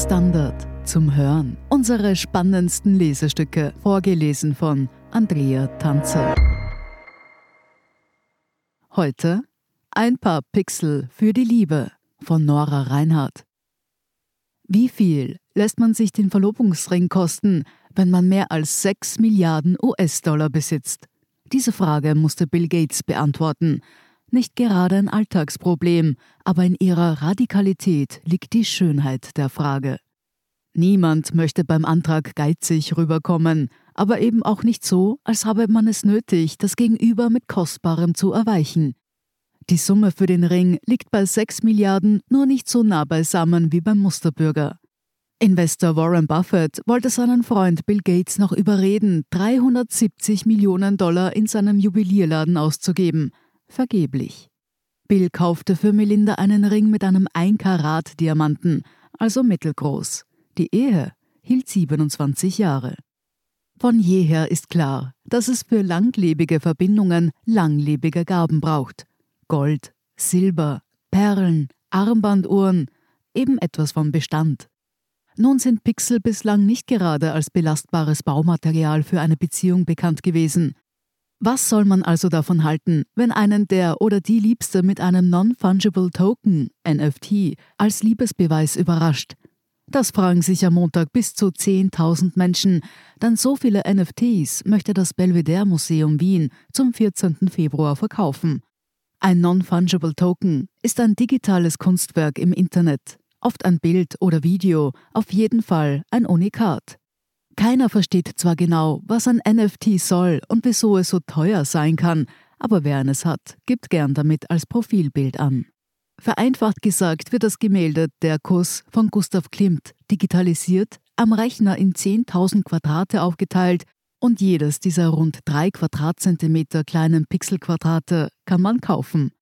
Standard zum Hören. Unsere spannendsten Lesestücke, vorgelesen von Andrea Tanzer. Heute ein paar Pixel für die Liebe von Nora Reinhardt. Wie viel lässt man sich den Verlobungsring kosten, wenn man mehr als 6 Milliarden US-Dollar besitzt? Diese Frage musste Bill Gates beantworten. Nicht gerade ein Alltagsproblem, aber in ihrer Radikalität liegt die Schönheit der Frage. Niemand möchte beim Antrag geizig rüberkommen, aber eben auch nicht so, als habe man es nötig, das Gegenüber mit Kostbarem zu erweichen. Die Summe für den Ring liegt bei 6 Milliarden nur nicht so nah beisammen wie beim Musterbürger. Investor Warren Buffett wollte seinen Freund Bill Gates noch überreden, 370 Millionen Dollar in seinem Juwelierladen auszugeben. Vergeblich. Bill kaufte für Melinda einen Ring mit einem 1-Karat-Diamanten, also mittelgroß. Die Ehe hielt 27 Jahre. Von jeher ist klar, dass es für langlebige Verbindungen langlebige Gaben braucht. Gold, Silber, Perlen, Armbanduhren, eben etwas vom Bestand. Nun sind Pixel bislang nicht gerade als belastbares Baumaterial für eine Beziehung bekannt gewesen. Was soll man also davon halten, wenn einen der oder die Liebste mit einem Non-Fungible Token, NFT, als Liebesbeweis überrascht? Das fragen sich am Montag bis zu 10.000 Menschen, denn so viele NFTs möchte das Belvedere Museum Wien zum 14. Februar verkaufen. Ein Non-Fungible Token ist ein digitales Kunstwerk im Internet, oft ein Bild oder Video, auf jeden Fall ein Unikat. Keiner versteht zwar genau, was ein NFT soll und wieso es so teuer sein kann, aber wer eines hat, gibt gern damit als Profilbild an. Vereinfacht gesagt wird das Gemälde Der Kuss von Gustav Klimt digitalisiert, am Rechner in 10.000 Quadrate aufgeteilt und jedes dieser rund 3 Quadratzentimeter kleinen Pixelquadrate kann man kaufen.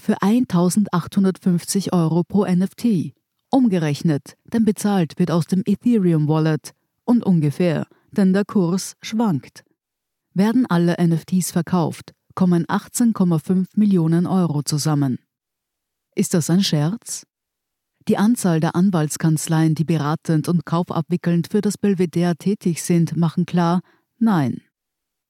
Für 1850 Euro pro NFT. Umgerechnet, denn bezahlt wird aus dem Ethereum Wallet und ungefähr, denn der Kurs schwankt. Werden alle NFTs verkauft, kommen 18,5 Millionen Euro zusammen. Ist das ein Scherz? Die Anzahl der Anwaltskanzleien, die beratend und kaufabwickelnd für das Belvedere tätig sind, machen klar, nein.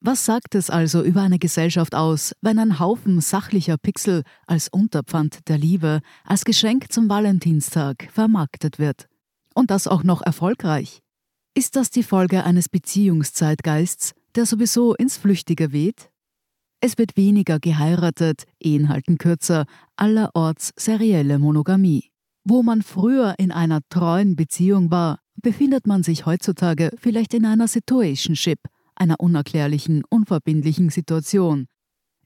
Was sagt es also über eine Gesellschaft aus, wenn ein Haufen sachlicher Pixel als Unterpfand der Liebe, als Geschenk zum Valentinstag vermarktet wird? Und das auch noch erfolgreich? Ist das die Folge eines Beziehungszeitgeists, der sowieso ins Flüchtige weht? Es wird weniger geheiratet, Ehen halten kürzer, allerorts serielle Monogamie. Wo man früher in einer treuen Beziehung war, befindet man sich heutzutage vielleicht in einer Situationship, einer unerklärlichen, unverbindlichen Situation.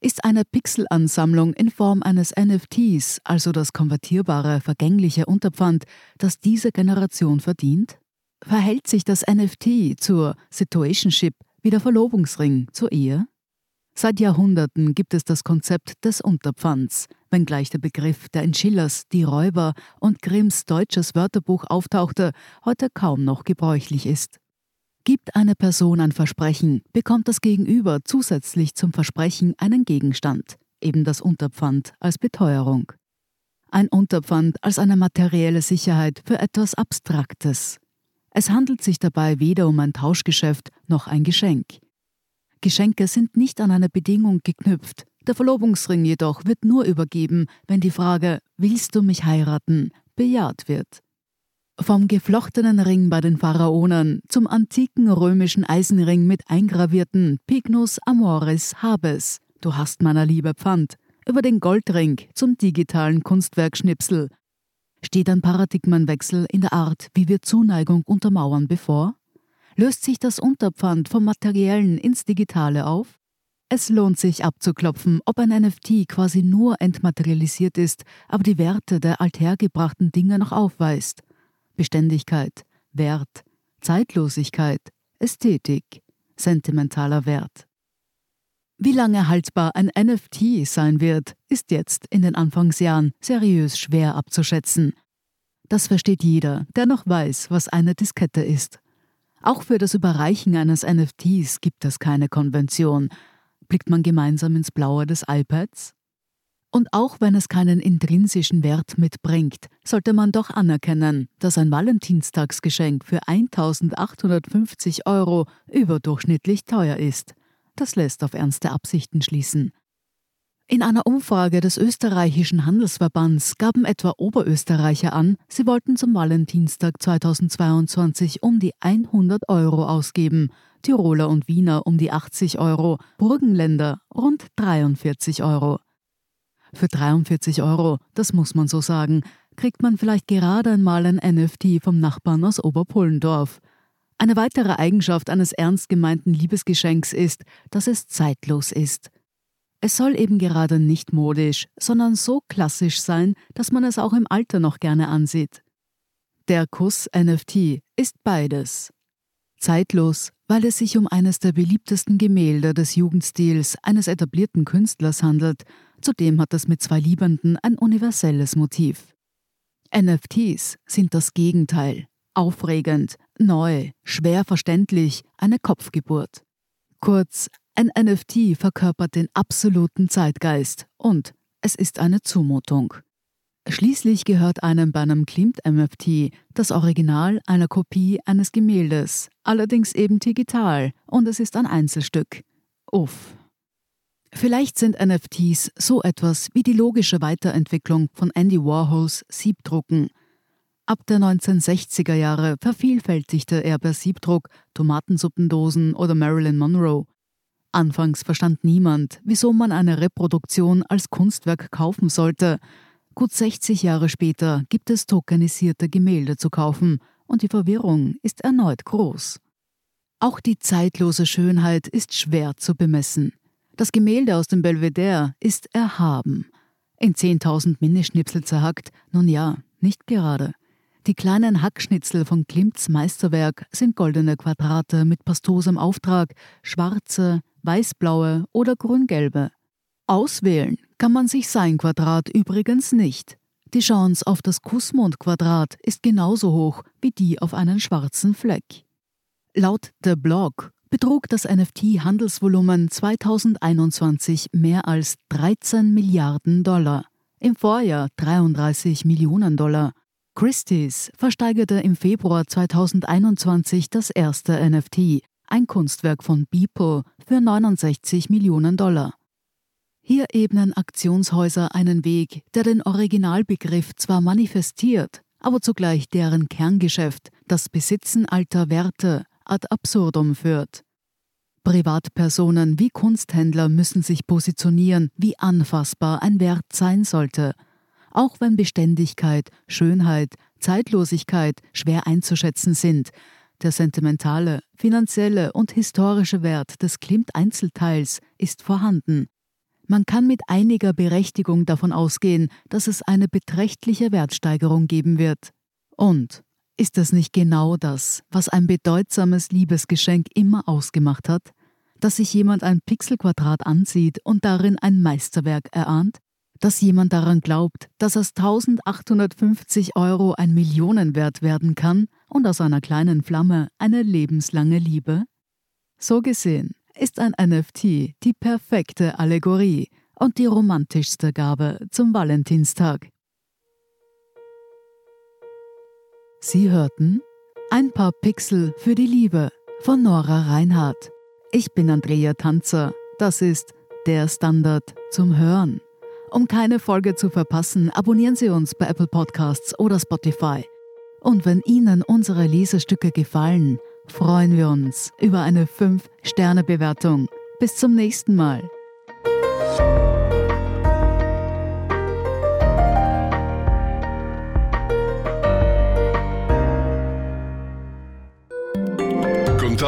Ist eine Pixelansammlung in Form eines NFTs, also das konvertierbare, vergängliche Unterpfand, das diese Generation verdient? Verhält sich das NFT zur Situationship wie der Verlobungsring zur Ehe? Seit Jahrhunderten gibt es das Konzept des Unterpfands, wenngleich der Begriff, der in Schillers Die Räuber und Grimms deutsches Wörterbuch auftauchte, heute kaum noch gebräuchlich ist. Gibt eine Person ein Versprechen, bekommt das Gegenüber zusätzlich zum Versprechen einen Gegenstand, eben das Unterpfand als Beteuerung. Ein Unterpfand als eine materielle Sicherheit für etwas Abstraktes. Es handelt sich dabei weder um ein Tauschgeschäft noch ein Geschenk. Geschenke sind nicht an eine Bedingung geknüpft. Der Verlobungsring jedoch wird nur übergeben, wenn die Frage Willst du mich heiraten? bejaht wird. Vom geflochtenen Ring bei den Pharaonen zum antiken römischen Eisenring mit eingravierten Pignus Amoris Habes, du hast meiner Liebe Pfand, über den Goldring zum digitalen Kunstwerkschnipsel. Steht ein Paradigmenwechsel in der Art, wie wir Zuneigung untermauern, bevor? löst sich das Unterpfand vom Materiellen ins Digitale auf? Es lohnt sich abzuklopfen, ob ein NFT quasi nur entmaterialisiert ist, aber die Werte der althergebrachten Dinge noch aufweist. Beständigkeit, Wert, Zeitlosigkeit, Ästhetik, sentimentaler Wert. Wie lange haltbar ein NFT sein wird, ist jetzt in den Anfangsjahren seriös schwer abzuschätzen. Das versteht jeder, der noch weiß, was eine Diskette ist. Auch für das Überreichen eines NFTs gibt es keine Konvention. Blickt man gemeinsam ins Blaue des iPads? Und auch wenn es keinen intrinsischen Wert mitbringt, sollte man doch anerkennen, dass ein Valentinstagsgeschenk für 1850 Euro überdurchschnittlich teuer ist. Das lässt auf ernste Absichten schließen. In einer Umfrage des österreichischen Handelsverbands gaben etwa Oberösterreicher an, sie wollten zum Valentinstag 2022 um die 100 Euro ausgeben, Tiroler und Wiener um die 80 Euro, Burgenländer rund 43 Euro. Für 43 Euro, das muss man so sagen, kriegt man vielleicht gerade einmal ein NFT vom Nachbarn aus Oberpullendorf. Eine weitere Eigenschaft eines ernst gemeinten Liebesgeschenks ist, dass es zeitlos ist. Es soll eben gerade nicht modisch, sondern so klassisch sein, dass man es auch im Alter noch gerne ansieht. Der Kuss NFT ist beides. Zeitlos, weil es sich um eines der beliebtesten Gemälde des Jugendstils eines etablierten Künstlers handelt, zudem hat es mit zwei Liebenden ein universelles Motiv. NFTs sind das Gegenteil. Aufregend, neu, schwer verständlich, eine Kopfgeburt. Kurz, ein NFT verkörpert den absoluten Zeitgeist und es ist eine Zumutung. Schließlich gehört einem bei einem Klimt-NFT das Original einer Kopie eines Gemäldes, allerdings eben digital und es ist ein Einzelstück. Uff. Vielleicht sind NFTs so etwas wie die logische Weiterentwicklung von Andy Warhols Siebdrucken. Ab der 1960er Jahre vervielfältigte er per Siebdruck Tomatensuppendosen oder Marilyn Monroe. Anfangs verstand niemand, wieso man eine Reproduktion als Kunstwerk kaufen sollte. Gut 60 Jahre später gibt es tokenisierte Gemälde zu kaufen und die Verwirrung ist erneut groß. Auch die zeitlose Schönheit ist schwer zu bemessen. Das Gemälde aus dem Belvedere ist erhaben. In 10.000 Minischnipsel zerhackt, nun ja, nicht gerade. Die kleinen Hackschnitzel von Klimts Meisterwerk sind goldene Quadrate mit pastosem Auftrag, schwarze, weißblaue oder grüngelbe. Auswählen kann man sich sein Quadrat übrigens nicht. Die Chance auf das Kussmond-Quadrat ist genauso hoch wie die auf einen schwarzen Fleck. Laut The Blog betrug das NFT-Handelsvolumen 2021 mehr als 13 Milliarden Dollar, im Vorjahr 33 Millionen Dollar. Christie's versteigerte im Februar 2021 das erste NFT, ein Kunstwerk von Beeple für 69 Millionen Dollar. Hier ebnen Aktionshäuser einen Weg, der den Originalbegriff zwar manifestiert, aber zugleich deren Kerngeschäft, das Besitzen alter Werte, ad absurdum führt. Privatpersonen wie Kunsthändler müssen sich positionieren, wie anfassbar ein Wert sein sollte. Auch wenn Beständigkeit, Schönheit, Zeitlosigkeit schwer einzuschätzen sind, der sentimentale, finanzielle und historische Wert des Klimt-Einzelteils ist vorhanden. Man kann mit einiger Berechtigung davon ausgehen, dass es eine beträchtliche Wertsteigerung geben wird. Und ist das nicht genau das, was ein bedeutsames Liebesgeschenk immer ausgemacht hat? Dass sich jemand ein Pixelquadrat ansieht und darin ein Meisterwerk erahnt? Dass jemand daran glaubt, dass aus 1850 Euro ein Millionenwert werden kann und aus einer kleinen Flamme eine lebenslange Liebe? So gesehen ist ein NFT die perfekte Allegorie und die romantischste Gabe zum Valentinstag. Sie hörten Ein paar Pixel für die Liebe von Nora Reinhardt. Ich bin Andrea Tanzer. Das ist der Standard zum Hören. Um keine Folge zu verpassen, abonnieren Sie uns bei Apple Podcasts oder Spotify. Und wenn Ihnen unsere Lesestücke gefallen, freuen wir uns über eine 5-Sterne-Bewertung. Bis zum nächsten Mal.